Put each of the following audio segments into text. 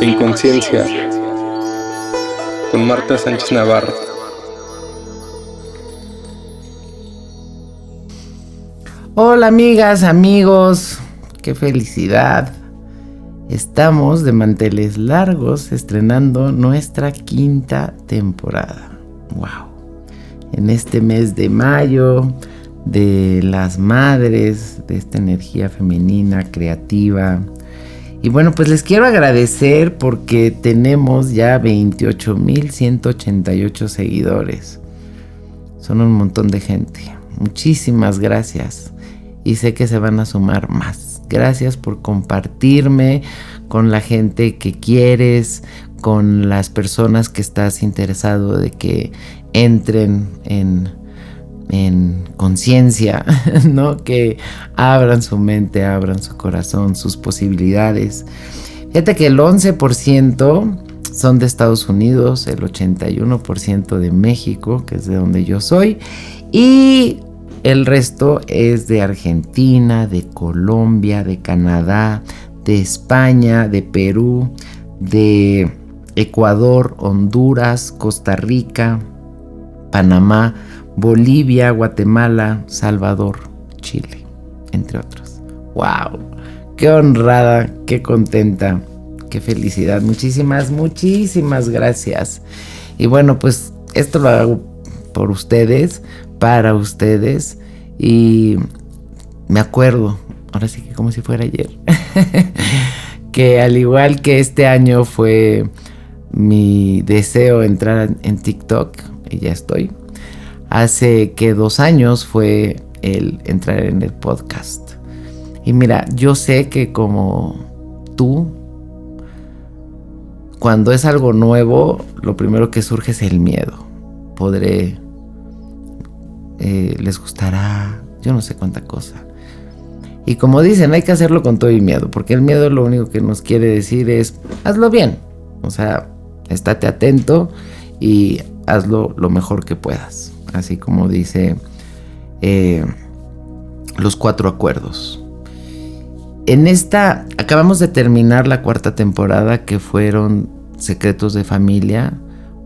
En conciencia. Con Marta Sánchez Navarro. Hola amigas, amigos, qué felicidad. Estamos de manteles largos estrenando nuestra quinta temporada. ¡Wow! En este mes de mayo, de las madres, de esta energía femenina, creativa. Y bueno, pues les quiero agradecer porque tenemos ya 28.188 seguidores. Son un montón de gente. Muchísimas gracias. Y sé que se van a sumar más. Gracias por compartirme con la gente que quieres, con las personas que estás interesado de que entren en en conciencia, ¿no? Que abran su mente, abran su corazón, sus posibilidades. Fíjate que el 11% son de Estados Unidos, el 81% de México, que es de donde yo soy, y el resto es de Argentina, de Colombia, de Canadá, de España, de Perú, de Ecuador, Honduras, Costa Rica, Panamá, Bolivia, Guatemala, Salvador, Chile, entre otros. ¡Wow! ¡Qué honrada! ¡Qué contenta! ¡Qué felicidad! Muchísimas, muchísimas gracias. Y bueno, pues esto lo hago por ustedes, para ustedes. Y me acuerdo, ahora sí que como si fuera ayer, que al igual que este año fue mi deseo entrar en TikTok, y ya estoy hace que dos años fue el entrar en el podcast. Y mira, yo sé que como tú, cuando es algo nuevo, lo primero que surge es el miedo. Podré, eh, les gustará, yo no sé cuánta cosa. Y como dicen, hay que hacerlo con todo el miedo, porque el miedo lo único que nos quiere decir es, hazlo bien. O sea, estate atento y hazlo lo mejor que puedas así como dice eh, los cuatro acuerdos. En esta, acabamos de terminar la cuarta temporada que fueron Secretos de Familia.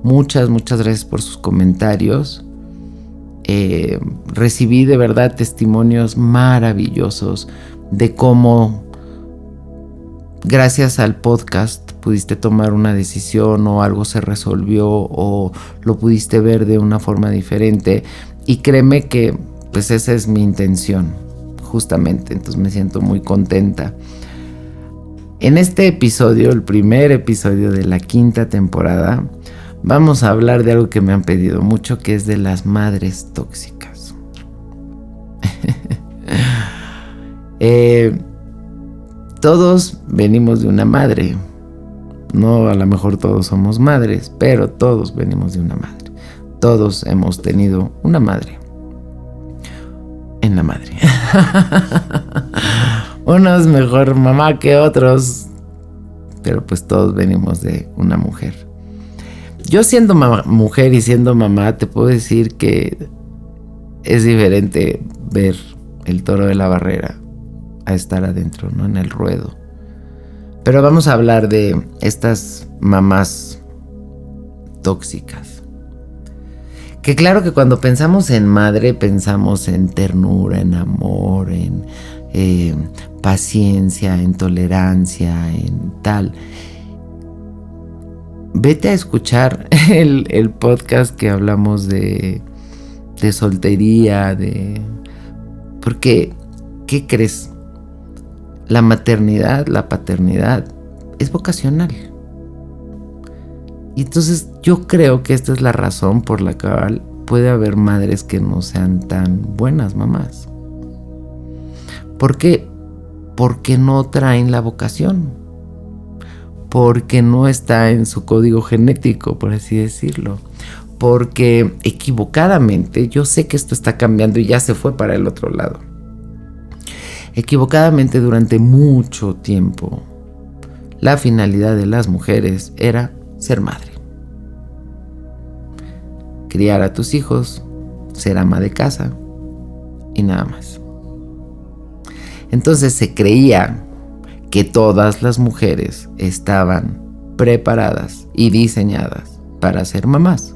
Muchas, muchas gracias por sus comentarios. Eh, recibí de verdad testimonios maravillosos de cómo gracias al podcast pudiste tomar una decisión o algo se resolvió o lo pudiste ver de una forma diferente. Y créeme que pues esa es mi intención, justamente. Entonces me siento muy contenta. En este episodio, el primer episodio de la quinta temporada, vamos a hablar de algo que me han pedido mucho, que es de las madres tóxicas. Eh, todos venimos de una madre, no, a lo mejor todos somos madres, pero todos venimos de una madre. Todos hemos tenido una madre. En la madre. Unos mejor mamá que otros, pero pues todos venimos de una mujer. Yo siendo mujer y siendo mamá, te puedo decir que es diferente ver el toro de la barrera a estar adentro, ¿no? En el ruedo. Pero vamos a hablar de estas mamás tóxicas. Que claro que cuando pensamos en madre pensamos en ternura, en amor, en eh, paciencia, en tolerancia, en tal. Vete a escuchar el, podcast que hablamos de, de soltería, de... Porque, ¿qué crees? La maternidad, la paternidad es vocacional. Y entonces yo creo que esta es la razón por la cual puede haber madres que no sean tan buenas mamás. ¿Por qué? Porque no traen la vocación. Porque no está en su código genético, por así decirlo. Porque equivocadamente, yo sé que esto está cambiando y ya se fue para el otro lado equivocadamente durante mucho tiempo. La finalidad de las mujeres era ser madre. Criar a tus hijos, ser ama de casa y nada más. Entonces se creía que todas las mujeres estaban preparadas y diseñadas para ser mamás.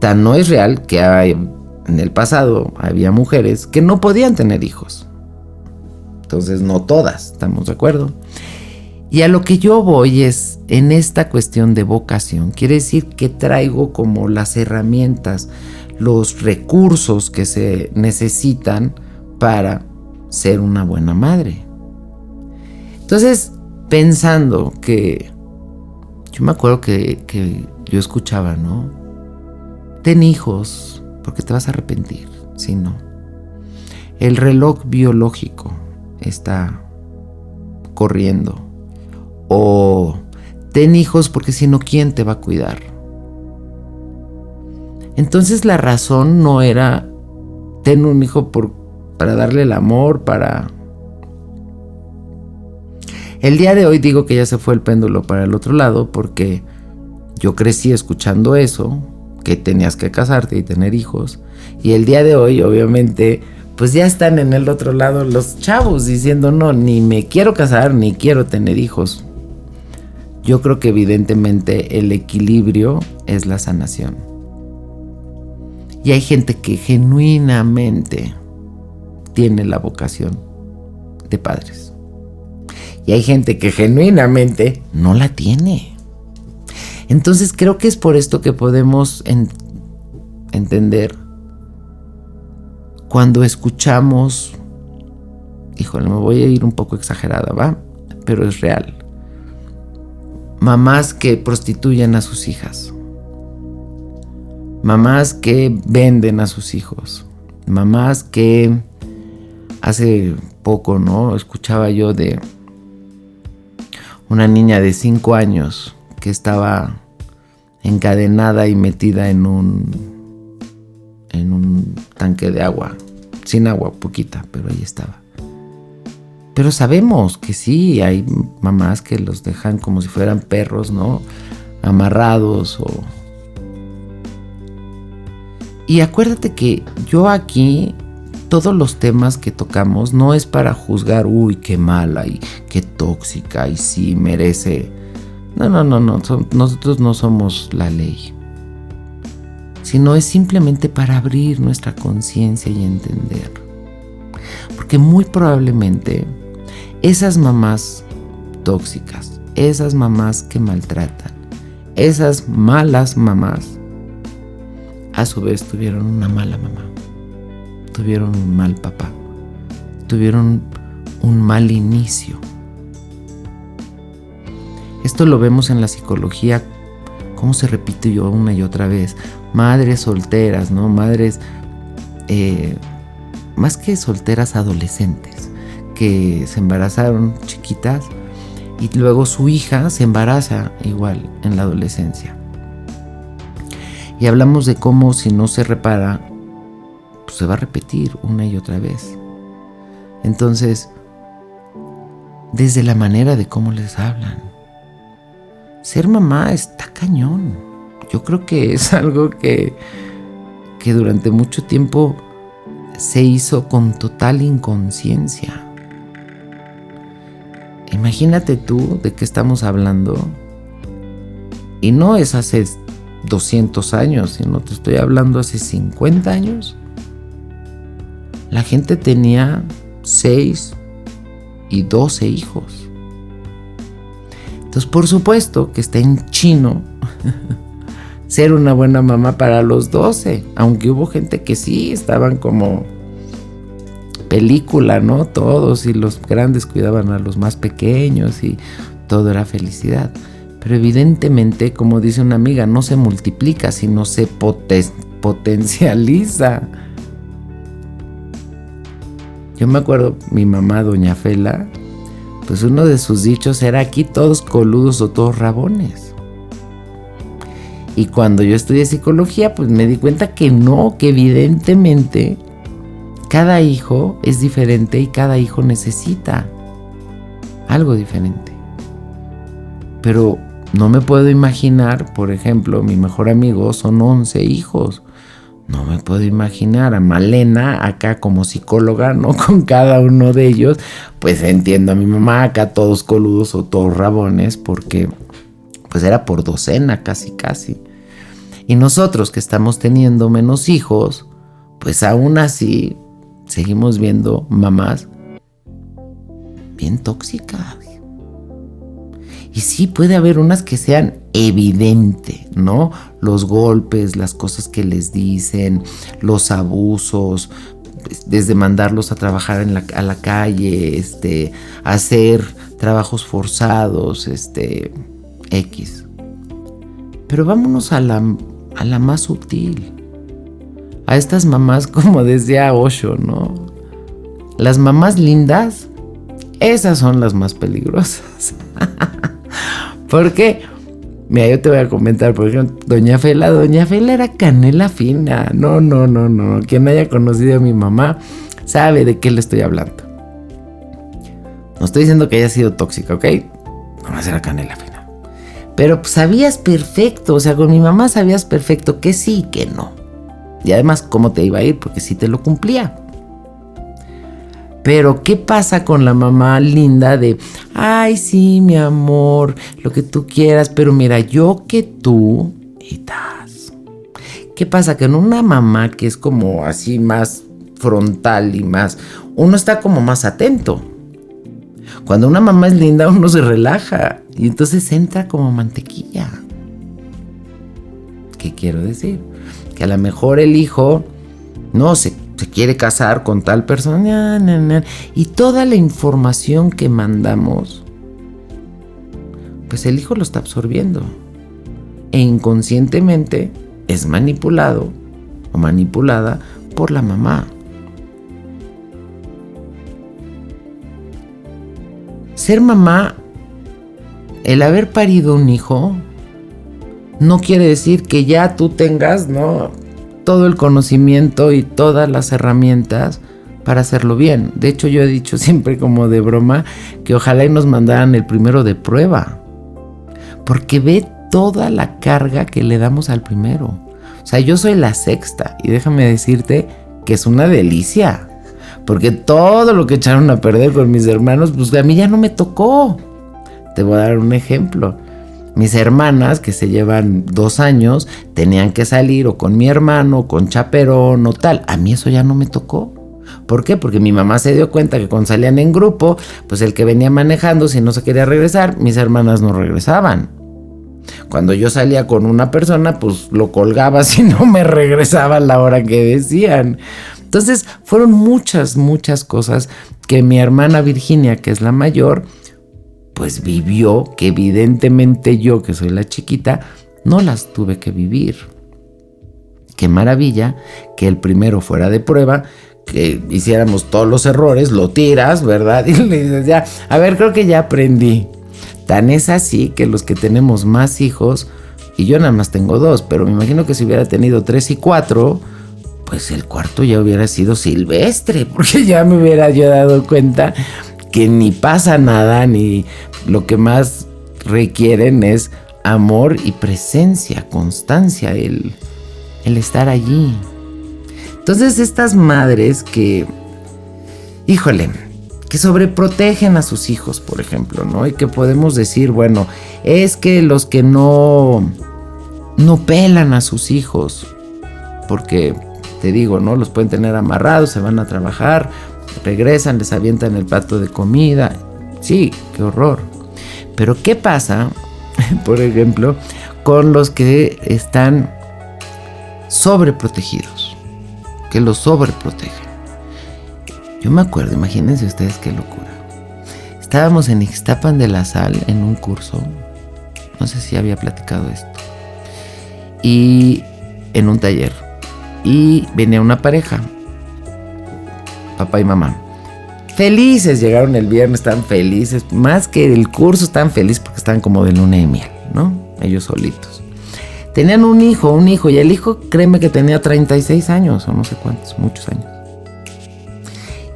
Tan no es real que en el pasado había mujeres que no podían tener hijos. Entonces no todas, ¿estamos de acuerdo? Y a lo que yo voy es en esta cuestión de vocación. Quiere decir que traigo como las herramientas, los recursos que se necesitan para ser una buena madre. Entonces, pensando que yo me acuerdo que, yo escuchaba, ¿no? Ten hijos, porque te vas a arrepentir, si no. El reloj biológico está corriendo. O ten hijos porque si no, ¿quién te va a cuidar? Entonces la razón no era ten un hijo por, para darle el amor, para... El día de hoy digo que ya se fue el péndulo para el otro lado porque yo crecí escuchando eso, que tenías que casarte y tener hijos. Y el día de hoy, obviamente, pues ya están en el otro lado los chavos diciendo, no, ni me quiero casar, ni quiero tener hijos. Yo creo que evidentemente el equilibrio es la sanación. Y hay gente que genuinamente tiene la vocación de padres. Y hay gente que genuinamente no la tiene. Entonces creo que es por esto que podemos entender cuando escuchamos, híjole, me voy a ir un poco exagerada, ¿va? Pero es real. Mamás que prostituyen a sus hijas. Mamás que venden a sus hijos. Mamás que hace poco, ¿no? Escuchaba yo de una niña de 5 años que estaba encadenada y metida en un en un tanque de agua, sin agua, poquita, pero ahí estaba. Pero sabemos que sí, hay mamás que los dejan como si fueran perros, ¿no? Amarrados o... Y acuérdate que yo aquí, todos los temas que tocamos no es para juzgar, uy, qué mala y qué tóxica y sí merece... No, no, no, no, nosotros no somos la ley sino es simplemente para abrir nuestra conciencia y entender. Porque muy probablemente esas mamás tóxicas, esas mamás que maltratan, esas malas mamás, a su vez tuvieron una mala mamá, tuvieron un mal papá, tuvieron un mal inicio. Esto lo vemos en la psicología, cómo se repite yo una y otra vez madres solteras, ¿no? Madres, eh, más que solteras, adolescentes, que se embarazaron chiquitas y luego su hija se embaraza igual en la adolescencia. Y hablamos de cómo si no se repara, pues se va a repetir una y otra vez. Entonces, desde la manera de cómo les hablan, ser mamá está cañón yo creo que es algo que, que durante mucho tiempo se hizo con total inconsciencia. Imagínate tú de qué estamos hablando. Y no es hace 200 años, sino te estoy hablando hace 50 años. La gente tenía 6 y 12 hijos. Entonces, por supuesto que está en chino ser una buena mamá para los 12, aunque hubo gente que sí estaban como película, ¿no? Todos y los grandes cuidaban a los más pequeños y todo era felicidad. Pero evidentemente, como dice una amiga, no se multiplica, sino se potencializa. Yo me acuerdo, mi mamá, doña Fela, pues uno de sus dichos era aquí todos coludos o todos rabones. Y cuando yo estudié psicología, pues me di cuenta que no, que evidentemente cada hijo es diferente y cada hijo necesita algo diferente. Pero no me puedo imaginar, por ejemplo, mi mejor amigo son 11 hijos. no me puedo imaginar a Malena acá como psicóloga, ¿no? Con cada uno de ellos. Pues entiendo a mi mamá acá todos coludos o todos rabones porque pues era por docena casi casi. Y nosotros que estamos teniendo menos hijos, pues aún así seguimos viendo mamás bien tóxicas. Y sí, puede haber unas que sean evidente, ¿no? Los golpes, las cosas que les dicen, los abusos, desde mandarlos a trabajar en la, a la calle, este, hacer trabajos forzados, este, X. Pero vámonos a la, a la más sutil. A estas mamás, como decía Osho, ¿no? Las mamás lindas, esas son las más peligrosas. Porque, mira, yo te voy a comentar, por ejemplo, Doña Fela, Doña Fela era canela fina. No, no, no, no. Quien haya conocido a mi mamá sabe de qué le estoy hablando. No estoy diciendo que haya sido tóxica, ¿ok? Nomás era canela fina. Pero sabías perfecto, o sea, con mi mamá sabías perfecto que sí y que no. Y además, cómo te iba a ir, porque sí te lo cumplía. Pero, ¿qué pasa con la mamá linda de, ay, sí, mi amor, lo que tú quieras, pero mira, yo que tú, y. ¿Qué pasa? En una mamá que es como así más frontal y más, uno está como más atento. Cuando una mamá es linda, uno se relaja y entonces entra como mantequilla. ¿Qué quiero decir? Que a lo mejor el hijo no se se quiere casar con tal persona, y toda la información que mandamos, pues el hijo lo está absorbiendo. E inconscientemente es manipulado o manipulada por la mamá. Ser mamá, el haber parido un hijo, no quiere decir que ya tú tengas, ¿no? todo el conocimiento y todas las herramientas para hacerlo bien. De hecho, yo he dicho siempre como de broma que ojalá y nos mandaran el primero de prueba. Porque ve toda la carga que le damos al primero. O sea, yo soy la sexta y déjame decirte que es una delicia. Porque todo lo que echaron a perder con mis hermanos, pues a mí ya no me tocó. Te voy a dar un ejemplo. Mis hermanas, que se llevan dos años, tenían que salir o con mi hermano, con chaperón o tal. A mí eso ya no me tocó. ¿Por qué? Porque mi mamá se dio cuenta que cuando salían en grupo, pues el que venía manejando, si no se quería regresar, mis hermanas no regresaban. Cuando yo salía con una persona, pues lo colgaba si no me regresaba a la hora que decían. Entonces fueron muchas, muchas cosas que mi hermana Virginia, que es la mayor, pues vivió que evidentemente yo, que soy la chiquita, no las tuve que vivir. Qué maravilla que el primero fuera de prueba, que hiciéramos todos los errores, lo tiras, ¿verdad? Y le dices, ya, a ver, creo que ya aprendí. Tan es así que los que tenemos más hijos, y yo nada más tengo dos, pero me imagino que si hubiera tenido tres y cuatro, pues el cuarto ya hubiera sido silvestre, porque ya me hubiera yo dado cuenta que ni pasa nada, ni lo que más requieren es amor y presencia, constancia, el, el estar allí. Entonces estas madres que, híjole, que sobreprotegen a sus hijos, por ejemplo, ¿no? Y que podemos decir, bueno, es que los que no, no pelan a sus hijos, porque te digo, ¿no? Los pueden tener amarrados, se van a trabajar, regresan, les avientan el plato de comida. Sí, qué horror. Pero ¿qué pasa, por ejemplo, con los que están sobreprotegidos? Que los sobreprotegen. Yo me acuerdo, imagínense ustedes qué locura. Estábamos en Ixtapan de la Sal en un curso. No sé si había platicado esto. Y en un taller. Y venía una pareja papá y mamá. Felices, llegaron el viernes, están felices. Más que el curso, están felices porque están como de luna de miel, ¿no? Ellos solitos. Tenían un hijo, un hijo, y el hijo, créeme que tenía 36 años, o no sé cuántos, muchos años.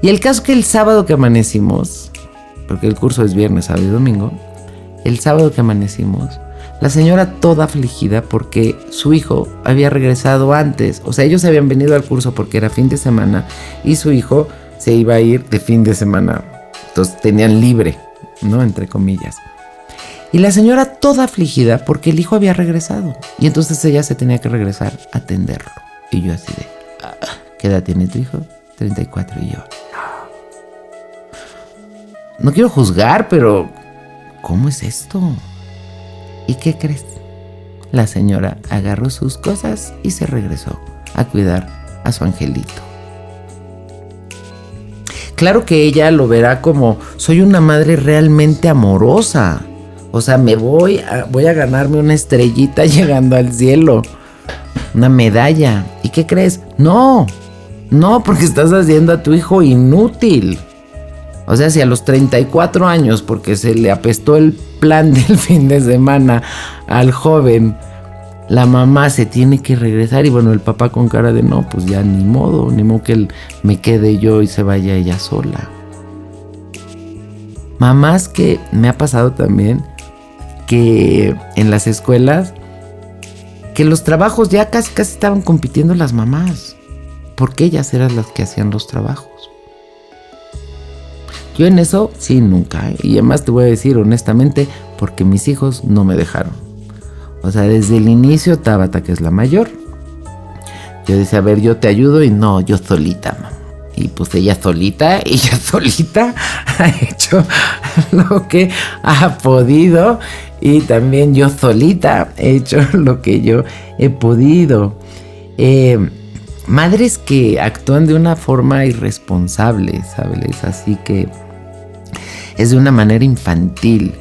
Y el caso que el sábado que amanecimos, porque el curso es viernes, sábado y domingo, el sábado que amanecimos, La señora toda afligida porque su hijo había regresado antes. O sea, ellos habían venido al curso porque era fin de semana y su hijo se iba a ir de fin de semana. Entonces tenían libre, ¿no? Entre comillas. Y la señora toda afligida porque el hijo había regresado. Y entonces ella se tenía que regresar a atenderlo. Y yo así de, ¿qué edad tiene tu hijo? 34 y yo. No quiero juzgar, pero ¿cómo es esto? ¿Y qué crees? La señora agarró sus cosas y se regresó a cuidar a su angelito. Claro que ella lo verá como soy una madre realmente amorosa. O sea, me voy a, voy a ganarme una estrellita llegando al cielo. Una medalla. ¿Y qué crees? No. No, porque estás haciendo a tu hijo inútil. O sea, si a los 34 años, porque se le apestó el plan del fin de semana al joven, la mamá se tiene que regresar y bueno, el papá con cara de no, pues ya ni modo, ni modo que él me quede yo y se vaya ella sola. Mamás que me ha pasado también que en las escuelas, que los trabajos ya casi casi estaban compitiendo las mamás, porque ellas eran las que hacían los trabajos. Yo en eso, sí, nunca. ¿eh? Y además te voy a decir honestamente, porque mis hijos no me dejaron. O sea, desde el inicio, Tabata, que es la mayor, yo decía, a ver, yo te ayudo y no, yo solita, mamá. Y pues ella solita, ella solita ha hecho lo que ha podido. Y también yo solita he hecho lo que yo he podido. Eh, madres que actúan de una forma irresponsable, ¿sabes? Así que es de una manera infantil.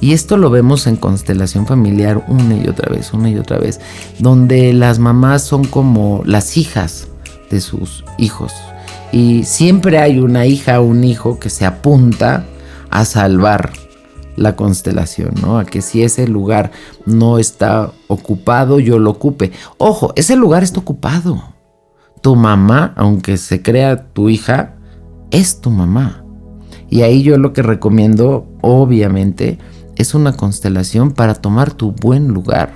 Y esto lo vemos en constelación familiar una y otra vez, una y otra vez, donde las mamás son como las hijas de sus hijos. Y siempre hay una hija o un hijo que se apunta a salvar la constelación, ¿no? A que si ese lugar no está ocupado, yo lo ocupe. Ojo, ese lugar está ocupado. Tu mamá, aunque se crea tu hija, es tu mamá. Y ahí yo lo que recomiendo, obviamente, es una constelación para tomar tu buen lugar.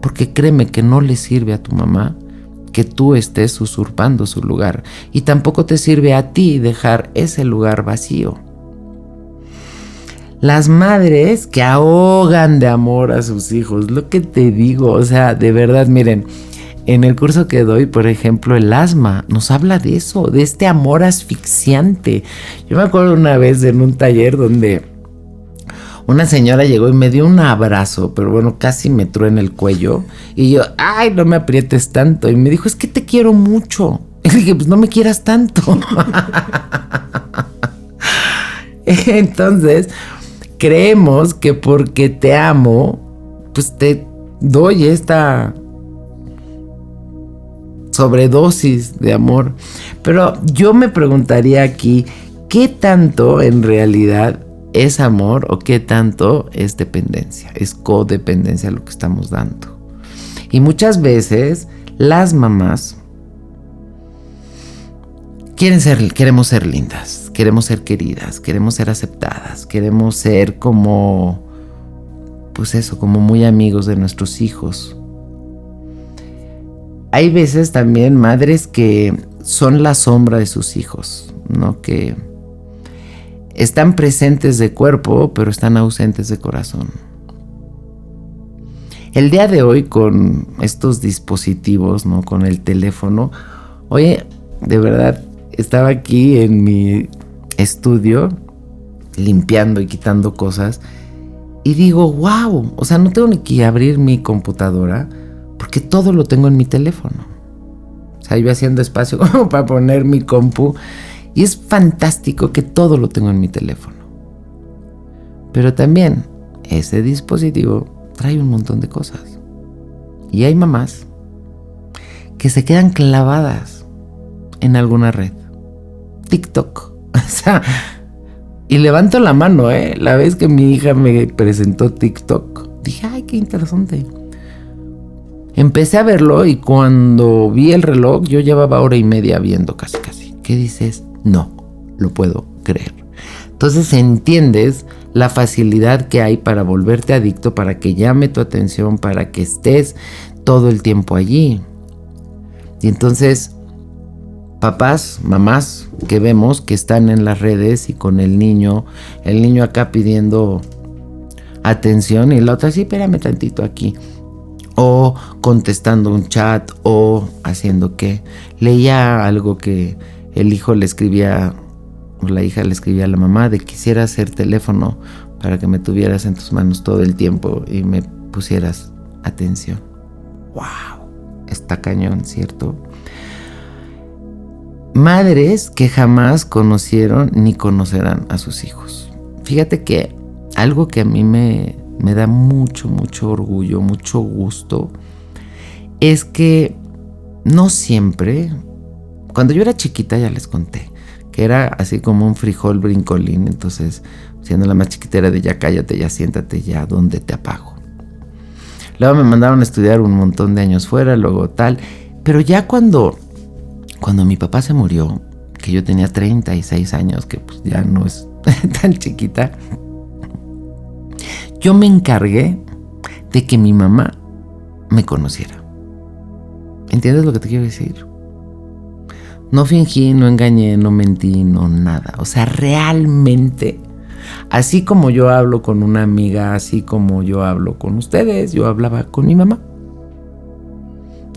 Porque créeme que no le sirve a tu mamá que tú estés usurpando su lugar. Y tampoco te sirve a ti dejar ese lugar vacío. Las madres que ahogan de amor a sus hijos, lo que te digo, o sea, de verdad, miren, en el curso que doy, por ejemplo, el asma, nos habla de eso, de este amor asfixiante. Yo me acuerdo una vez en un taller donde una señora llegó y me dio un abrazo, pero bueno, casi me en el cuello. Y yo, ay, no me aprietes tanto. Y me dijo, es que te quiero mucho. Y dije, pues no me quieras tanto. Entonces, creemos que porque te amo, pues te doy esta sobredosis de amor. Pero yo me preguntaría aquí, ¿qué tanto en realidad es amor o qué tanto es dependencia? Es codependencia lo que estamos dando. Y muchas veces las mamás quieren ser, queremos ser lindas, queremos ser queridas, queremos ser aceptadas, queremos ser como, pues eso, como muy amigos de nuestros hijos hay veces también madres que son la sombra de sus hijos, ¿no? Que están presentes de cuerpo, pero están ausentes de corazón. El día de hoy con estos dispositivos, ¿no? Con el teléfono, oye, de verdad, estaba aquí en mi estudio limpiando y quitando cosas y digo, wow, o sea, no tengo ni que abrir mi computadora porque todo lo tengo en mi teléfono. O sea, yo haciendo espacio como para poner mi compu. Y es fantástico que todo lo tengo en mi teléfono. Pero también ese dispositivo trae un montón de cosas. Y hay mamás que se quedan clavadas en alguna red. TikTok. O sea, y levanto la mano, ¿eh? La vez que mi hija me presentó TikTok, dije, ay, qué interesante. Empecé a verlo y cuando vi el reloj yo llevaba hora y media viendo casi casi. ¿Qué dices? No, lo puedo creer. Entonces entiendes la facilidad que hay para volverte adicto, para que llame tu atención, para que estés todo el tiempo allí. Y entonces, papás, mamás que vemos que están en las redes y con el niño, el niño acá pidiendo atención y la otra, sí, espérame tantito aquí. O contestando un chat o haciendo que leía algo que el hijo le escribía o la hija le escribía a la mamá de quisiera hacer teléfono para que me tuvieras en tus manos todo el tiempo y me pusieras atención. ¡Wow! Está cañón, ¿cierto? Madres que jamás conocieron ni conocerán a sus hijos. Fíjate que algo que a mí me, me da mucho, mucho orgullo, mucho gusto, es que no siempre, cuando yo era chiquita ya les conté, que era así como un frijol brincolín, entonces siendo la más chiquitera de ya cállate, ya siéntate, ya donde te apago. Luego me mandaron a estudiar un montón de años fuera, luego tal, pero ya cuando, cuando mi papá se murió, que yo tenía 36 años, que pues ya no es tan chiquita, yo me encargué de que mi mamá me conociera. ¿Entiendes lo que te quiero decir? No fingí, no engañé, no mentí, no nada. O sea, realmente, así como yo hablo con una amiga, así como yo hablo con ustedes, yo hablaba con mi mamá.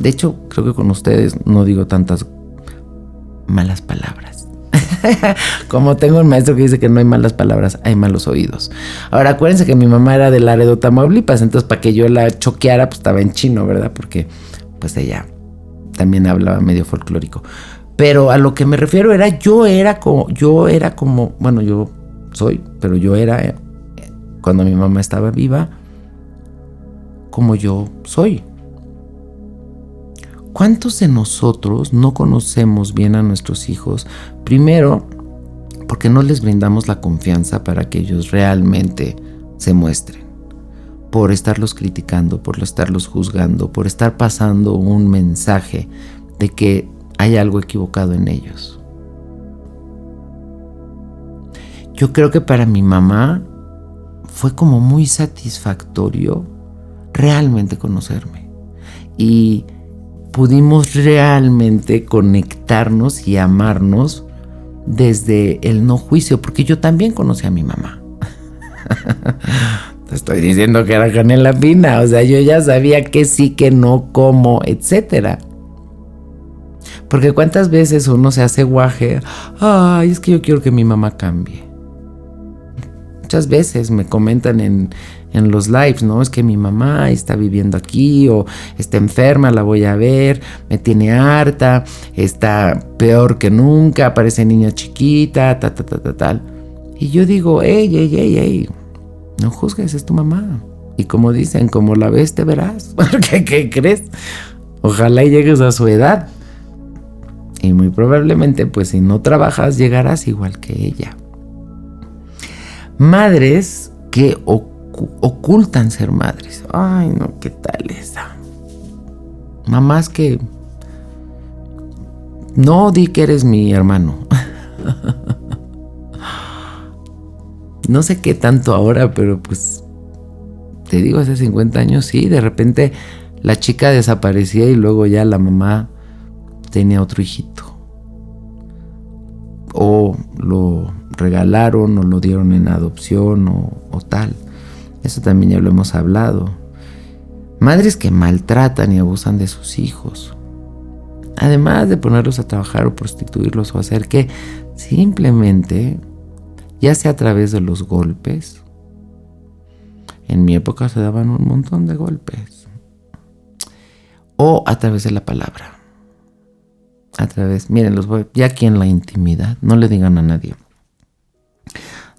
De hecho, creo que con ustedes no digo tantas malas palabras. Como tengo un maestro que dice que no hay malas palabras, hay malos oídos. Ahora, acuérdense que mi mamá era de Laredo, Tamaulipas, entonces para que yo la choqueara, pues estaba en chino, ¿verdad? Porque pues ella también hablaba medio folclórico. Pero a lo que me refiero era, yo era como, yo era como, bueno, yo soy, pero yo era, eh, cuando mi mamá estaba viva, como yo soy. ¿Cuántos de nosotros no conocemos bien a nuestros hijos? Primero, porque no les brindamos la confianza para que ellos realmente se muestren. Por estarlos criticando, por estarlos juzgando, por estar pasando un mensaje de que hay algo equivocado en ellos. Yo creo que para mi mamá fue como muy satisfactorio realmente conocerme. Y pudimos realmente conectarnos y amarnos desde el no juicio, porque yo también conocí a mi mamá. Te estoy diciendo que era canela fina, o sea, yo ya sabía que sí, que no, cómo, etcétera. Porque cuántas veces uno se hace guaje, ay, es que yo quiero que mi mamá cambie. Muchas veces me comentan en, en los lives, ¿no? Es que mi mamá está viviendo aquí o está enferma, la voy a ver, me tiene harta, está peor que nunca, parece niña chiquita, ta, ta, ta, ta, tal. Y yo digo, ey, ey, ey, ey, no juzgues, es tu mamá. Y como dicen, como la ves, te verás. Porque, ¿qué crees? Ojalá llegues a su edad. Y muy probablemente, pues si no trabajas, llegarás igual que ella. Madres que ocultan ser madres. Ay, no, ¿qué tal esa? Mamás que... No di que eres mi hermano. no sé qué tanto ahora, pero pues... Te digo, hace 50 años sí, de repente la chica desaparecía y luego ya la mamá tenía otro hijito. O lo regalaron o lo dieron en adopción o, o tal. Eso también ya lo hemos hablado. Madres que maltratan y abusan de sus hijos. Además de ponerlos a trabajar o prostituirlos o hacer que simplemente, ya sea a través de los golpes, en mi época se daban un montón de golpes, o a través de la palabra. A través, miren, los ya aquí en la intimidad, no le digan a nadie.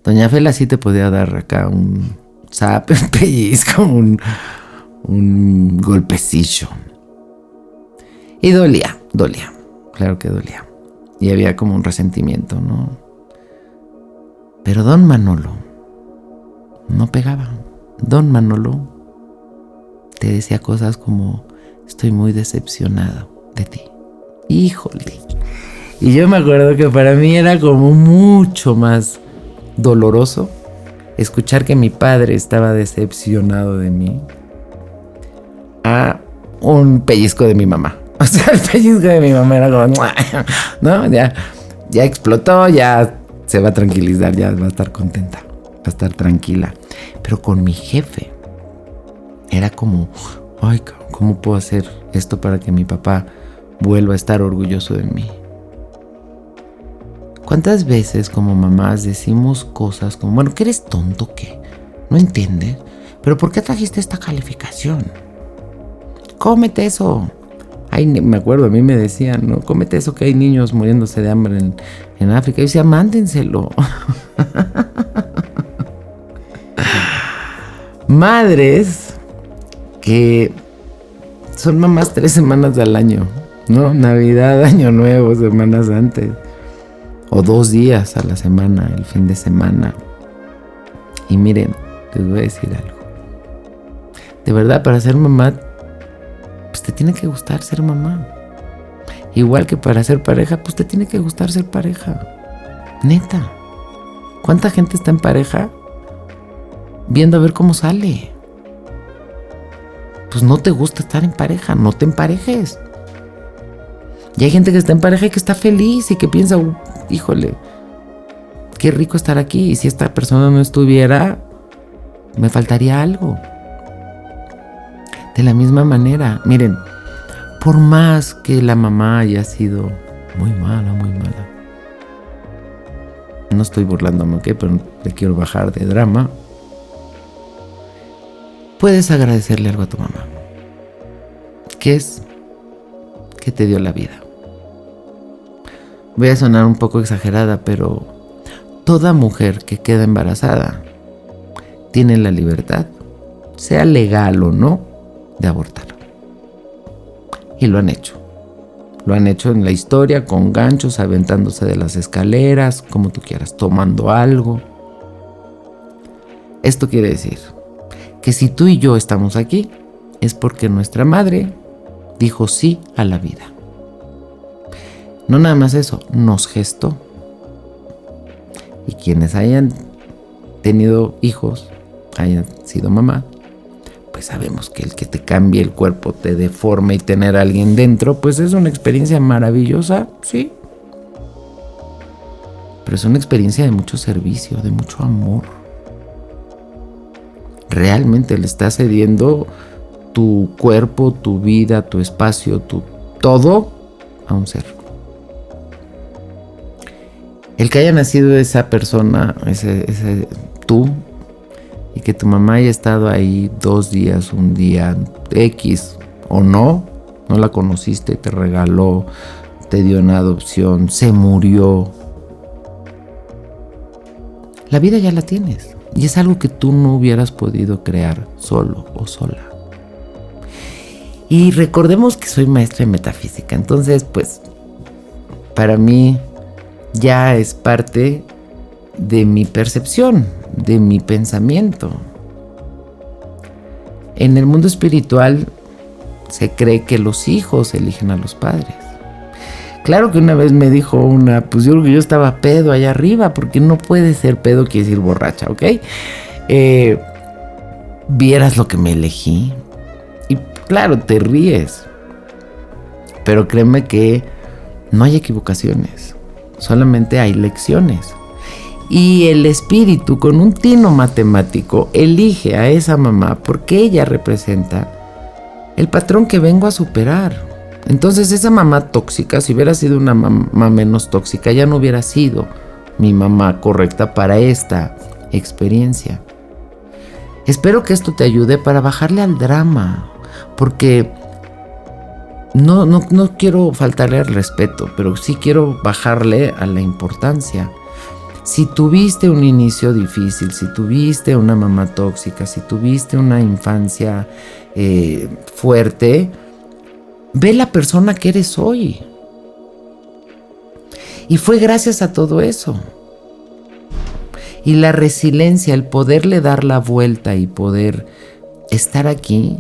Doña Fela sí te podía dar acá un, zap, pellizco, un, un golpecillo. Y dolía, dolía, claro que dolía. Y había como un resentimiento, ¿no? Pero don Manolo no pegaba. Don Manolo te decía cosas como, estoy muy decepcionado de ti. Híjole. Y yo me acuerdo que para mí era como mucho más doloroso escuchar que mi padre estaba decepcionado de mí a un pellizco de mi mamá. O sea, el pellizco de mi mamá era como, ¿no? Ya, ya explotó, ya se va a tranquilizar, ya va a estar contenta, va a estar tranquila. Pero con mi jefe era como, ay, ¿cómo puedo hacer esto para que mi papá vuelva a estar orgulloso de mí? ¿Cuántas veces como mamás decimos cosas como, bueno, que eres tonto, ¿qué? ¿No entiendes? ¿Pero por qué trajiste esta calificación? Cómete eso. Ay, me acuerdo, a mí me decían, no, cómete eso que hay niños muriéndose de hambre en, África. Yo decía, mándenselo. Madres que son mamás tres semanas al año, ¿no? Navidad, Año Nuevo, semanas antes o dos días a la semana, el fin de semana. Y miren, les voy a decir algo. De verdad, para ser mamá, pues te tiene que gustar ser mamá. Igual que para ser pareja, pues te tiene que gustar ser pareja. Neta. ¿Cuánta gente está en pareja viendo a ver cómo sale? Pues no te gusta estar en pareja, no te emparejes. Y hay gente que está en pareja y que está feliz y que piensa, híjole, qué rico estar aquí. Y si esta persona no estuviera, me faltaría algo. De la misma manera, miren, por más que la mamá haya sido muy mala, muy mala. No estoy burlándome, ¿ok? Pero le quiero bajar de drama. Puedes agradecerle algo a tu mamá. ¿Qué es? Que te dio la vida. Voy a sonar un poco exagerada, pero toda mujer que queda embarazada tiene la libertad, sea legal o no, de abortar. Y lo han hecho. Lo han hecho en la historia con ganchos, aventándose de las escaleras, como tú quieras, tomando algo. Esto quiere decir que si tú y yo estamos aquí, es porque nuestra madre dijo sí a la vida. No nada más eso, nos gestó. Y quienes hayan tenido hijos, hayan sido mamá, pues sabemos que el que te cambie el cuerpo, te deforme y tener a alguien dentro, pues es una experiencia maravillosa, sí. Pero es una experiencia de mucho servicio, de mucho amor. Realmente le estás cediendo tu cuerpo, tu vida, tu espacio, tu todo a un ser. El que haya nacido esa persona, ese, ese tú, y que tu mamá haya estado ahí dos días, un día X o no, no la conociste, te regaló, te dio una adopción, se murió. La vida ya la tienes y es algo que tú no hubieras podido crear solo o sola. Y recordemos que soy maestra en metafísica, entonces pues para mí ya es parte de mi percepción, de mi pensamiento. En el mundo espiritual se cree que los hijos eligen a los padres. Claro que una vez me dijo una, pues yo creo que yo estaba pedo allá arriba, porque no puede ser pedo, quiere decir borracha, ¿ok? Eh, vieras lo que me elegí. Claro, te ríes. Pero créeme que no hay equivocaciones solamente hay lecciones. Y el espíritu con un tino matemático elige a esa mamá porque ella representa el patrón que vengo a superar. Entonces esa mamá tóxica, si hubiera sido una mamá menos tóxica, ya no hubiera sido mi mamá correcta para esta experiencia. Espero que esto te ayude para bajarle al drama, porque no, no, no quiero faltarle al respeto, pero sí quiero bajarle a la importancia. Si tuviste un inicio difícil, si tuviste una mamá tóxica, si tuviste una infancia eh, fuerte, ve la persona que eres hoy. Y fue gracias a todo eso. Y la resiliencia, el poderle dar la vuelta y poder estar aquí,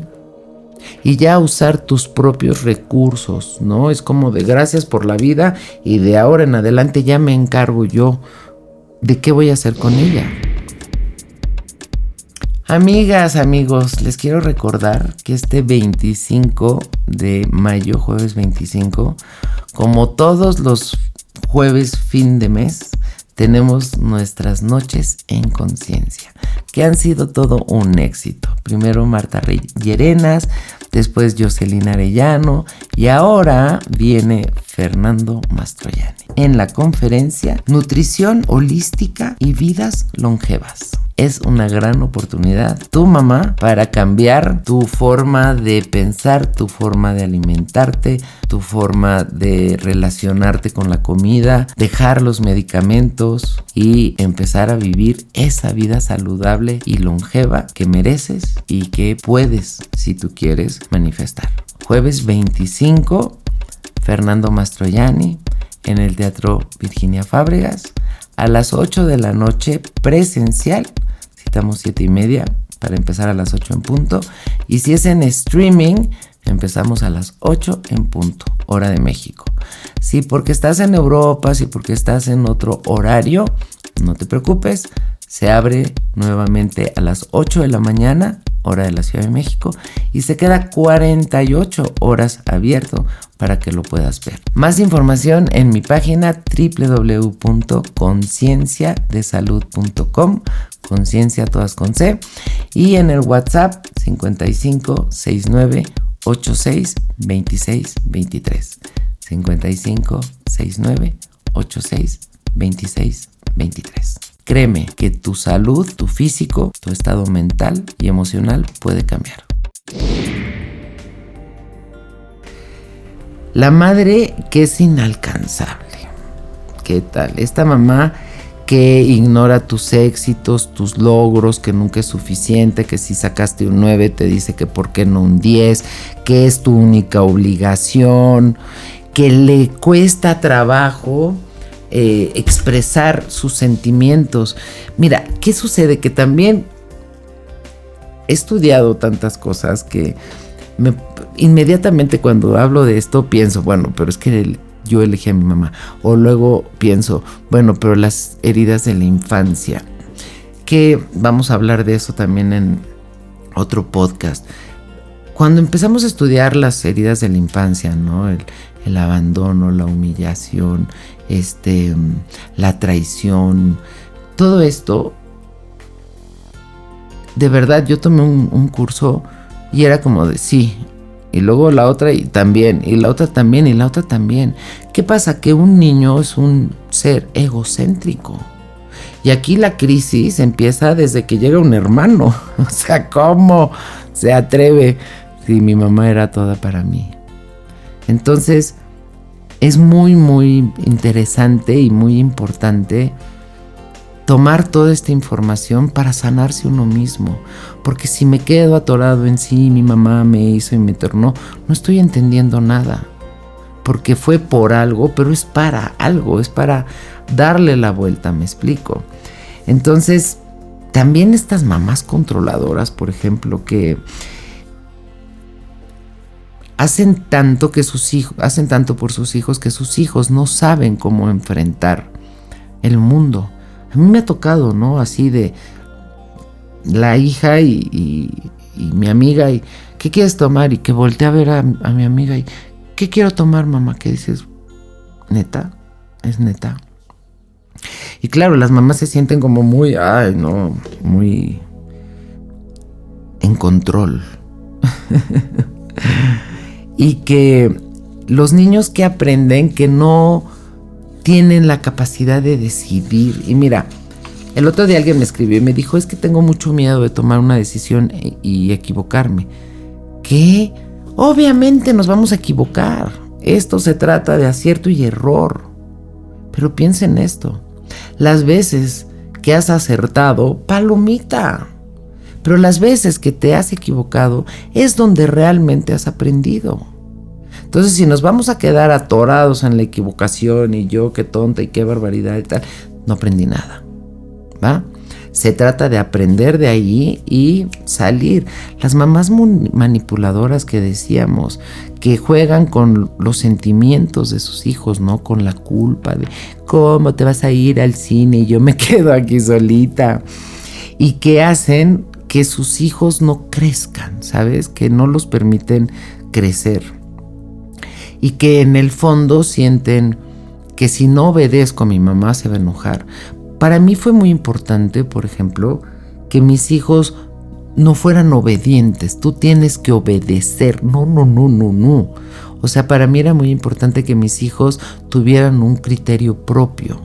y ya usar tus propios recursos, ¿no? Es como de gracias por la vida y de ahora en adelante ya me encargo yo de qué voy a hacer con ella. Amigas, amigos, les quiero recordar que este 25 de mayo, jueves 25, como todos los jueves fin de mes, tenemos nuestras noches en conciencia, que han sido todo un éxito. Primero Marta Rey Llerenas, después Jocelyn Arellano y ahora viene Fernando Mastroianni en la conferencia Nutrición Holística y Vidas Longevas es una gran oportunidad, tu mamá, para cambiar tu forma de pensar, tu forma de alimentarte, tu forma de relacionarte con la comida, dejar los medicamentos y empezar a vivir esa vida saludable y longeva que mereces y que puedes, si tú quieres, manifestar. Jueves 25, Fernando Mastroianni en el Teatro Virginia Fábregas a las 8 de la noche presencial Citamos 7 y media para empezar a las 8 en punto. Y si es en streaming, empezamos a las 8 en punto, hora de México. Si porque estás en Europa, si porque estás en otro horario, no te preocupes. Se abre nuevamente a las 8 de la mañana, hora de la Ciudad de México, y se queda 48 horas abierto para que lo puedas ver. Más información en mi página www.concienciadesalud.com conciencia todas con C y en el WhatsApp 55 69 86 26 23 55 69 86 26 23 Créeme que tu salud, tu físico, tu estado mental y emocional puede cambiar. La madre que es inalcanzable. ¿Qué tal? Esta mamá que ignora tus éxitos, tus logros, que nunca es suficiente, que si sacaste un 9 te dice que por qué no un 10, que es tu única obligación, que le cuesta trabajo eh, expresar sus sentimientos. Mira, ¿qué sucede? Que también he estudiado tantas cosas que inmediatamente cuando hablo de esto pienso, bueno, pero es que yo elegí a mi mamá. O luego pienso, bueno, pero las heridas de la infancia, que vamos a hablar de eso también en otro podcast. Cuando empezamos a estudiar las heridas de la infancia, ¿no? El, abandono, la humillación, este, la traición, todo esto, de verdad yo tomé un, un curso y era como de, sí, y luego la otra y también, y la otra también, y la otra también. ¿Qué pasa? Que un niño es un ser egocéntrico. Y aquí la crisis empieza desde que llega un hermano. O sea, ¿cómo se atreve si mi mamá era toda para mí? Entonces, es muy, muy interesante y muy importante tomar toda esta información para sanarse uno mismo. Porque si me quedo atorado en sí, mi mamá me hizo y me tornó, no estoy entendiendo nada. Porque fue por algo, pero es para algo, es para darle la vuelta, me explico. Entonces, también estas mamás controladoras, por ejemplo, que hacen tanto que sus hijos, hacen tanto por sus hijos que sus hijos no saben cómo enfrentar el mundo a mí me ha tocado, ¿no? Así de la hija y, mi amiga y ¿qué quieres tomar? Y que volteé a ver a, mi amiga y ¿qué quiero tomar, mamá? ¿Qué dices? ¿Neta? ¿Es neta? Y claro, las mamás se sienten como muy, ay, no, muy en control. y que los niños que aprenden que no tienen la capacidad de decidir. Y mira, el otro día alguien me escribió y me dijo, es que tengo mucho miedo de tomar una decisión y equivocarme. ¿Qué? Obviamente nos vamos a equivocar. Esto se trata de acierto y error. Pero piensa en esto. Las veces que has acertado, palomita. Pero las veces que te has equivocado es donde realmente has aprendido. Entonces, si nos vamos a quedar atorados en la equivocación y yo qué tonta y qué barbaridad y tal, no aprendí nada. ¿Va? Se trata de aprender de ahí y salir. Las mamás manipuladoras que decíamos, que juegan con los sentimientos de sus hijos, ¿no? Con la culpa de cómo te vas a ir al cine y yo me quedo aquí solita. Y que hacen que sus hijos no crezcan, ¿sabes? Que no los permiten crecer. Y que en el fondo sienten que si no obedezco a mi mamá se va a enojar. Para mí fue muy importante, por ejemplo, que mis hijos no fueran obedientes. Tú tienes que obedecer. No, no, no, no, no. O sea, para mí era muy importante que mis hijos tuvieran un criterio propio.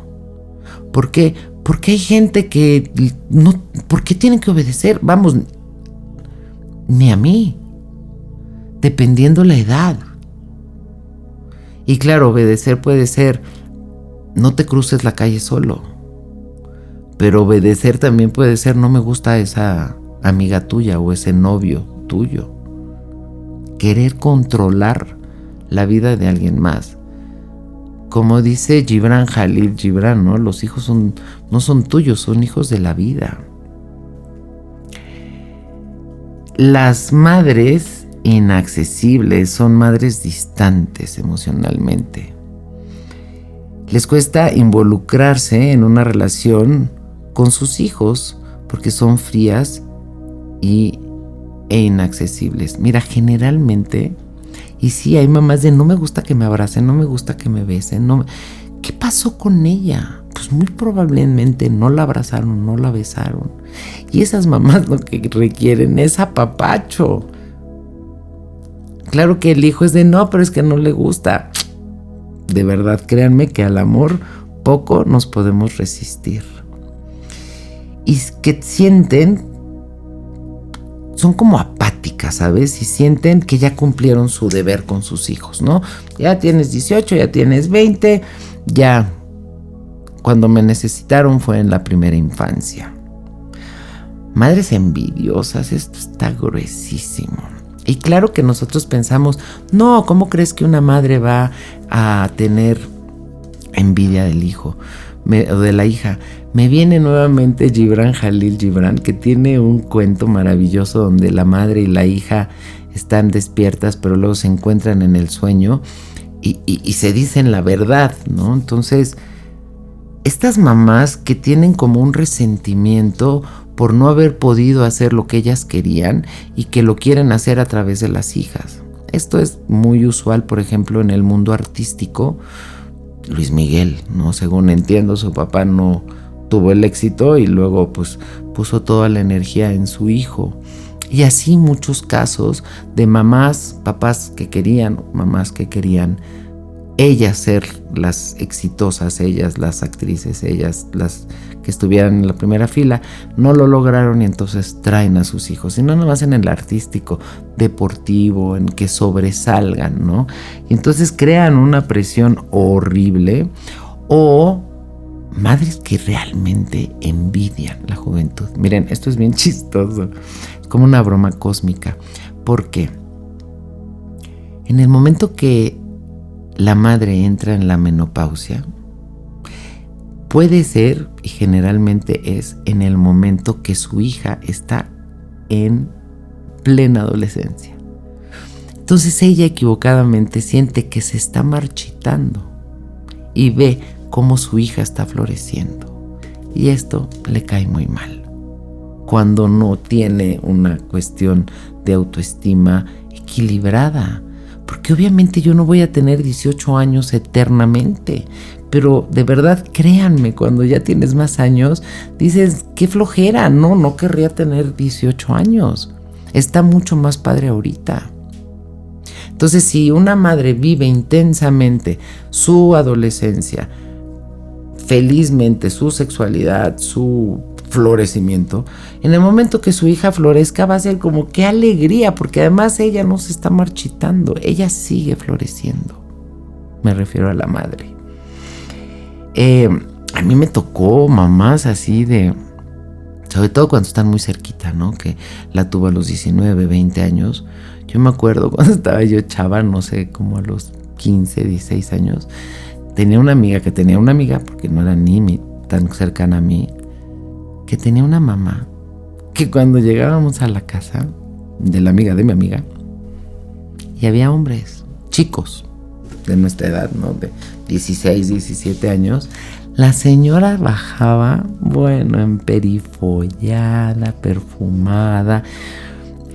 ¿Por qué? Porque hay gente que no... ¿Por qué tienen que obedecer? Vamos, ni a mí. Dependiendo la edad. Y claro, obedecer puede ser, no te cruces la calle solo. Pero obedecer también puede ser, no me gusta esa amiga tuya o ese novio tuyo. Querer controlar la vida de alguien más. Como dice Gibran Jalil Gibran, ¿no? Los hijos son, no son tuyos, son hijos de la vida. Las madres inaccesibles son madres distantes emocionalmente. Les cuesta involucrarse en una relación con sus hijos porque son frías y, e inaccesibles. Mira, generalmente, y sí, hay mamás de no me gusta que me abracen, no me gusta que me besen, no ¿Qué pasó con ella? Pues muy probablemente no la abrazaron, no la besaron. Y esas mamás lo que requieren es apapacho. Claro que el hijo es de no, pero es que no le gusta. De verdad, créanme que al amor poco nos podemos resistir. Y que sienten son como apáticas, ¿sabes? Y sienten que ya cumplieron su deber con sus hijos, ¿no? Ya tienes 18, ya tienes 20, ya cuando me necesitaron fue en la primera infancia. Madres envidiosas, esto está gruesísimo. Y claro que nosotros pensamos, no, ¿cómo crees que una madre va a tener envidia del hijo o de la hija? me viene nuevamente Gibran Jalil Gibran, que tiene un cuento maravilloso donde la madre y la hija están despiertas, pero luego se encuentran en el sueño y, se dicen la verdad, ¿no? Entonces, estas mamás que tienen como un resentimiento por no haber podido hacer lo que ellas querían y que lo quieren hacer a través de las hijas. Esto es muy usual, por ejemplo, en el mundo artístico. Luis Miguel, ¿no? Según entiendo, su papá no, tuvo el éxito y luego pues puso toda la energía en su hijo. Y así muchos casos de mamás, papás que querían, mamás que querían ellas ser las exitosas, ellas las actrices, ellas las que estuvieran en la primera fila, no lo lograron y entonces traen a sus hijos. Y no nomás en el artístico, deportivo, en que sobresalgan, ¿no? Y entonces crean una presión horrible o madres que realmente envidian la juventud. Miren, esto es bien chistoso. Es como una broma cósmica. Porque en el momento que la madre entra en la menopausia, puede ser, y generalmente es, en el momento que su hija está en plena adolescencia. Entonces ella equivocadamente siente que se está marchitando y ve cómo su hija está floreciendo. Y esto le cae muy mal. Cuando no tiene una cuestión de autoestima equilibrada. Porque obviamente yo no voy a tener 18 años eternamente. Pero de verdad, créanme, cuando ya tienes más años, dices, qué flojera, no, no querría tener 18 años. Está mucho más padre ahorita. Entonces, si una madre vive intensamente su adolescencia, felizmente su sexualidad, su florecimiento, en el momento que su hija florezca va a ser como qué alegría, porque además ella no se está marchitando, ella sigue floreciendo. Me refiero a la madre. Eh, a mí me tocó mamás así de, sobre todo cuando están muy cerquita, ¿no? Que la tuvo a los 19, 20 años. Yo me acuerdo cuando estaba yo chava, no sé, como a los 15, 16 años tenía una amiga que tenía una amiga, porque no era ni tan cercana a mí, que tenía una mamá que cuando llegábamos a la casa de la amiga de mi amiga, y había hombres, chicos de nuestra edad, ¿no? De 16, 17 años, La señora bajaba, bueno, emperifollada, perfumada.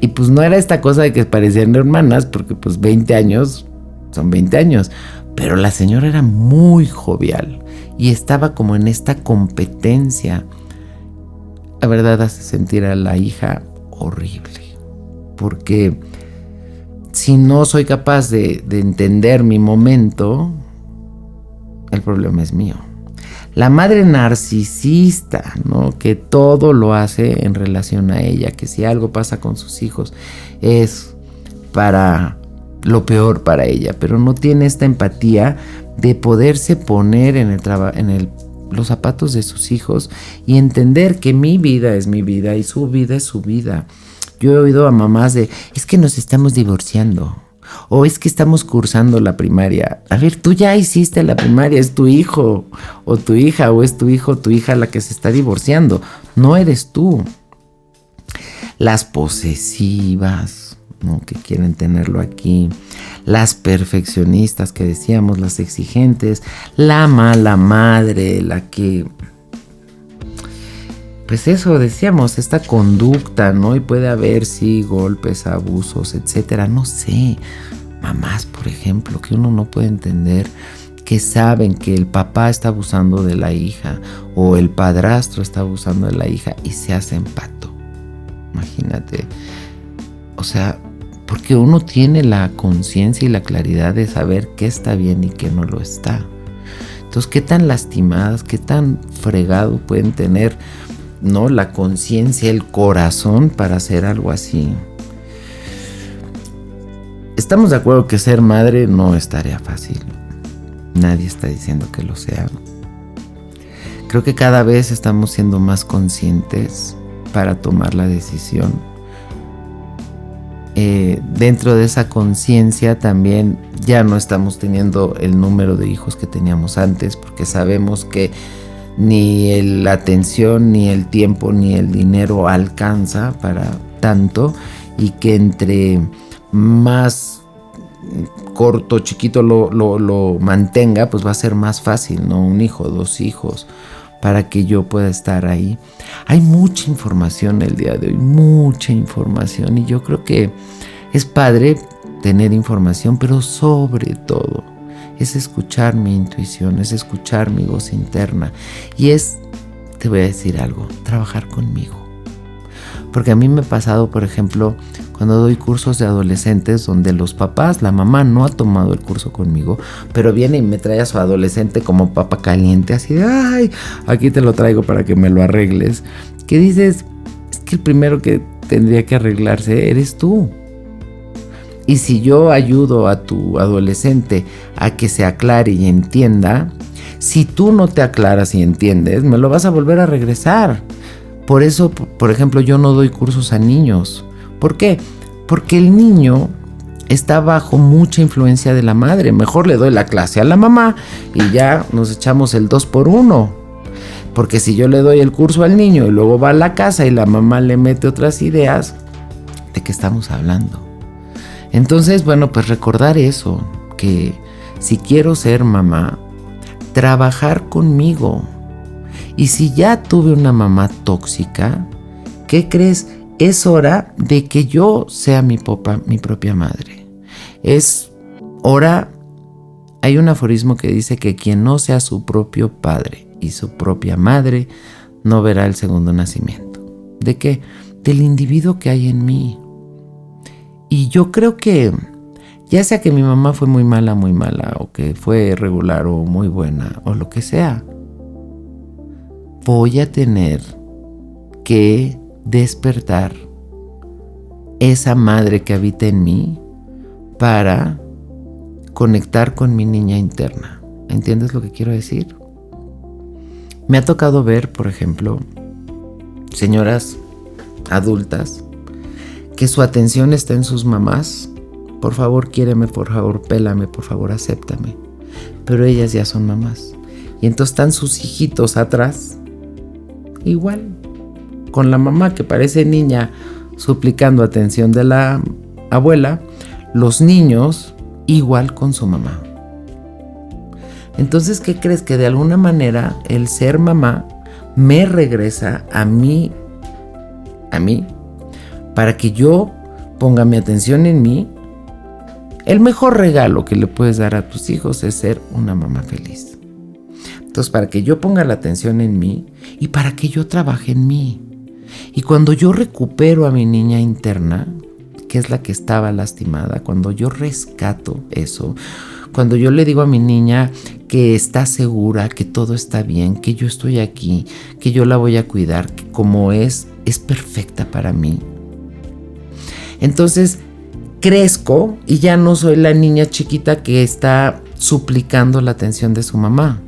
Y pues no era esta cosa de que parecían hermanas, porque pues 20 años son 20 años. Pero la señora era muy jovial y estaba como en esta competencia. La verdad hace sentir a la hija horrible. Porque si no soy capaz de, de entender mi momento, el problema es mío. La madre narcisista, ¿no? Que todo lo hace en relación a ella, que si algo pasa con sus hijos es para lo peor para ella, pero no tiene esta empatía de poderse poner en, el en el, los zapatos de sus hijos y entender que mi vida es mi vida y su vida es su vida. Yo he oído a mamás de, es que nos estamos divorciando. O es que estamos cursando la primaria. A ver, tú ya hiciste la primaria, es tu hijo o tu hija o es tu hijo o tu hija la que se está divorciando. No eres tú. Las posesivas, que quieren tenerlo aquí. Las perfeccionistas que decíamos, las exigentes. La mala madre, la que pues eso decíamos, esta conducta, ¿no? Y puede haber, sí, golpes, abusos, etcétera, no sé. Mamás, por ejemplo, que uno no puede entender que saben que el papá está abusando de la hija o el padrastro está abusando de la hija y se hacen pato. Imagínate. O sea, porque uno tiene la conciencia y la claridad de saber qué está bien y qué no lo está. Entonces, qué tan lastimadas, qué tan fregado pueden tener ¿no? La conciencia, el corazón para hacer algo así. Estamos de acuerdo que ser madre no es tarea fácil. Nadie está diciendo que lo sea. Creo que cada vez estamos siendo más conscientes para tomar la decisión. Eh, dentro de esa conciencia también ya no estamos teniendo el número de hijos que teníamos antes porque sabemos que ni la atención, ni el tiempo, ni el dinero alcanza para tanto y que entre más corto, chiquito lo, lo, mantenga, pues va a ser más fácil, ¿no? Un hijo, dos hijos, para que yo pueda estar ahí. Hay mucha información el día de hoy, mucha información y yo creo que es padre tener información, pero sobre todo es escuchar mi intuición, es escuchar mi voz interna y es, te voy a decir algo, trabajar conmigo. Porque a mí me ha pasado, por ejemplo, cuando doy cursos de adolescentes donde los papás, la mamá no ha tomado el curso conmigo, pero viene y me trae a su adolescente como papa caliente, así de, ay, aquí te lo traigo para que me lo arregles. Que dices, es que el primero que tendría que arreglarse eres tú. Y si yo ayudo a tu adolescente a que se aclare y entienda, si tú no te aclaras y entiendes, me lo vas a volver a regresar. Por eso, por ejemplo, yo no doy cursos a niños. ¿Por qué? Porque el niño está bajo mucha influencia de la madre. Mejor le doy la clase a la mamá y ya nos echamos el 2 por 1. Porque si yo le doy el curso al niño y luego va a la casa y la mamá le mete otras ideas, ¿de qué estamos hablando? Entonces, bueno, pues recordar eso, que si quiero ser mamá, trabajar conmigo. Y si ya tuve una mamá tóxica, ¿qué crees? Es hora de que yo sea mi, mi propia madre. Es hora, hay un aforismo que dice que quien no sea su propio padre y su propia madre, no verá el segundo nacimiento. ¿De qué? Del individuo que hay en mí. Y yo creo que ya sea que mi mamá fue muy mala, muy mala, o que fue regular o muy buena, o lo que sea, voy a tener que despertar esa madre que habita en mí para conectar con mi niña interna. ¿Entiendes lo que quiero decir? Me ha tocado ver, por ejemplo, señoras adultas que su atención está en sus mamás. Por favor, quiéreme, por favor, pélame, por favor, acéptame. Pero ellas ya son mamás. Y entonces están sus hijitos atrás, igual, con la mamá que parece niña suplicando atención de la abuela, los niños igual con su mamá. Entonces, ¿qué crees? Que de alguna manera el ser mamá me regresa a mí, a mí, para que yo ponga mi atención en mí. El mejor regalo que le puedes dar a tus hijos es ser una mamá feliz. Entonces, para que yo ponga la atención en mí y para que yo trabaje en mí. Y cuando yo recupero a mi niña interna, que es la que estaba lastimada, cuando yo rescato eso, cuando yo le digo a mi niña que está segura, que todo está bien, que yo estoy aquí, que yo la voy a cuidar, que como es, es perfecta para mí. Entonces, crezco y ya no soy la niña chiquita que está suplicando la atención de su mamá,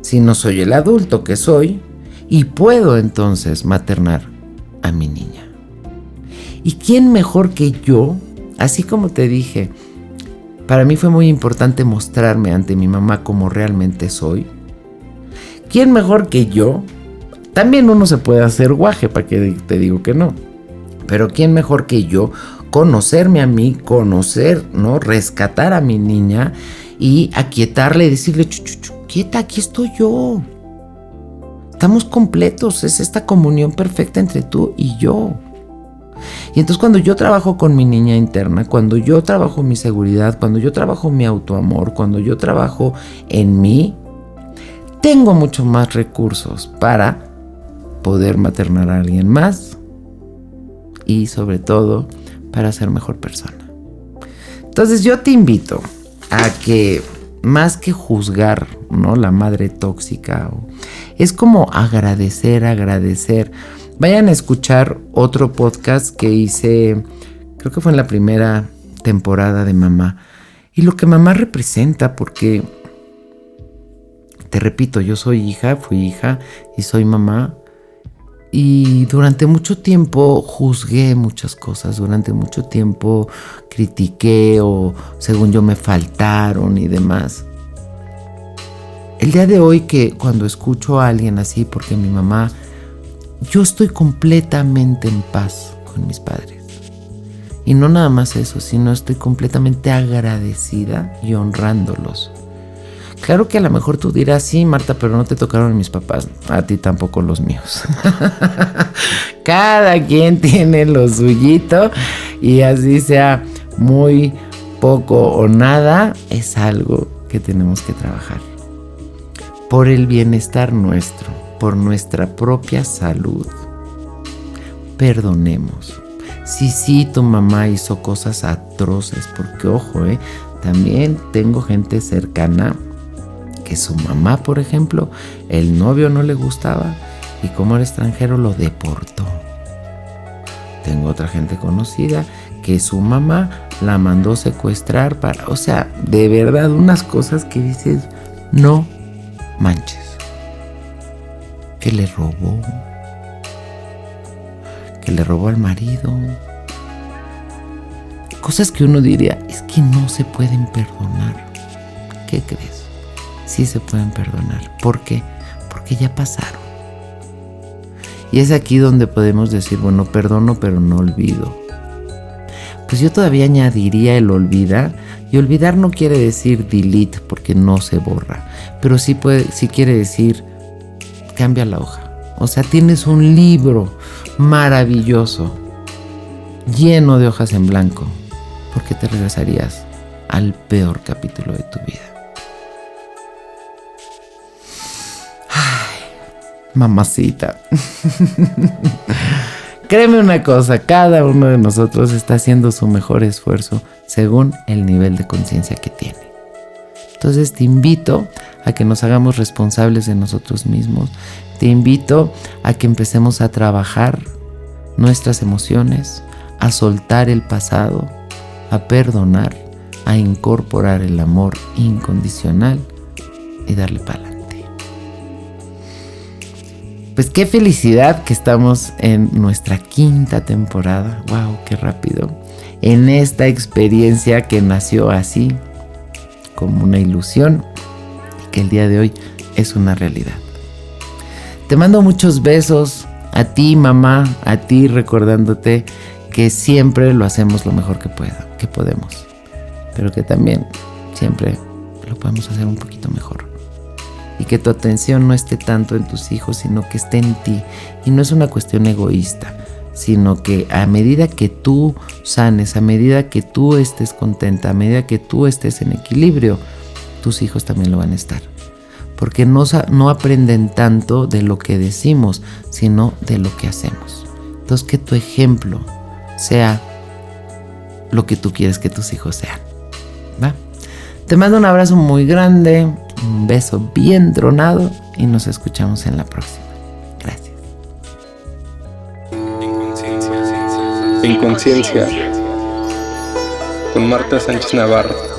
sino soy el adulto que soy y puedo entonces maternar a mi niña. ¿Y quién mejor que yo? Así como te dije, para mí fue muy importante mostrarme ante mi mamá como realmente soy. ¿Quién mejor que yo? También uno se puede hacer guaje, para que te digo que no. Pero ¿quién mejor que yo? Conocerme a mí, conocer, ¿no? Rescatar a mi niña y aquietarle y decirle, quieta, aquí estoy yo. Estamos completos, es esta comunión perfecta entre tú y yo. Y entonces cuando yo trabajo con mi niña interna, cuando yo trabajo mi seguridad, cuando yo trabajo mi autoamor, cuando yo trabajo en mí, tengo mucho más recursos para poder maternar a alguien más y sobre todo para ser mejor persona. Entonces yo te invito a que más que juzgar, ¿no? La madre tóxica, es como agradecer, agradecer. Vayan a escuchar otro podcast que hice, creo que fue en la primera temporada de Mamá. Y lo que mamá representa, porque, te repito, yo soy hija, fui hija y soy mamá. Y durante mucho tiempo juzgué muchas cosas, durante mucho tiempo critiqué o según yo me faltaron y demás. El día de hoy que cuando escucho a alguien así, porque mi mamá yo estoy completamente en paz con mis padres. Y no nada más eso, sino estoy completamente agradecida y honrándolos. Claro que a lo mejor tú dirás, sí, Marta, pero no te tocaron mis papás, a ti tampoco los míos. Cada quien tiene lo suyito y así sea muy poco o nada, es algo que tenemos que trabajar por el bienestar nuestro por nuestra propia salud. Perdonemos. Sí, sí, tu mamá hizo cosas atroces, porque ojo, eh, también tengo gente cercana que su mamá, por ejemplo, el novio no le gustaba y como era extranjero lo deportó. Tengo otra gente conocida que su mamá la mandó secuestrar para, o sea, de verdad unas cosas que dices, no manches que le robó, que le robó al marido. Cosas que uno diría, es que no se pueden perdonar. ¿Qué crees? Sí se pueden perdonar. ¿Por qué? Porque ya pasaron. Y es aquí donde podemos decir, bueno, perdono pero no olvido. Pues yo todavía añadiría el olvidar. Y olvidar no quiere decir delete porque no se borra. Pero sí, puede, sí quiere decir cambia la hoja. O sea, tienes un libro maravilloso, lleno de hojas en blanco, porque te regresarías al peor capítulo de tu vida. Mamacita. Créeme una cosa, cada uno de nosotros está haciendo su mejor esfuerzo según el nivel de conciencia que tiene. Entonces te invito a que nos hagamos responsables de nosotros mismos. Te invito a que empecemos a trabajar nuestras emociones, a soltar el pasado, a perdonar, a incorporar el amor incondicional y darle adelante. Pues qué felicidad que estamos en nuestra quinta temporada. ¡Wow! ¡Qué rápido! En esta experiencia que nació así, como una ilusión y que el día de hoy es una realidad. Te mando muchos besos a ti mamá, a ti recordándote que siempre lo hacemos lo mejor que pueda, que podemos, pero que también siempre lo podemos hacer un poquito mejor. Y que tu atención no esté tanto en tus hijos, sino que esté en ti. Y no es una cuestión egoísta, sino que a medida que tú sanes, a medida que tú estés contenta, a medida que tú estés en equilibrio, tus hijos también lo van a estar. Porque no, no aprenden tanto de lo que decimos, sino de lo que hacemos. Entonces que tu ejemplo sea lo que tú quieres que tus hijos sean. Te mando un abrazo muy grande, un beso bien tronado y nos escuchamos en la próxima. Gracias. En conciencia. Con Marta Sánchez Navarro.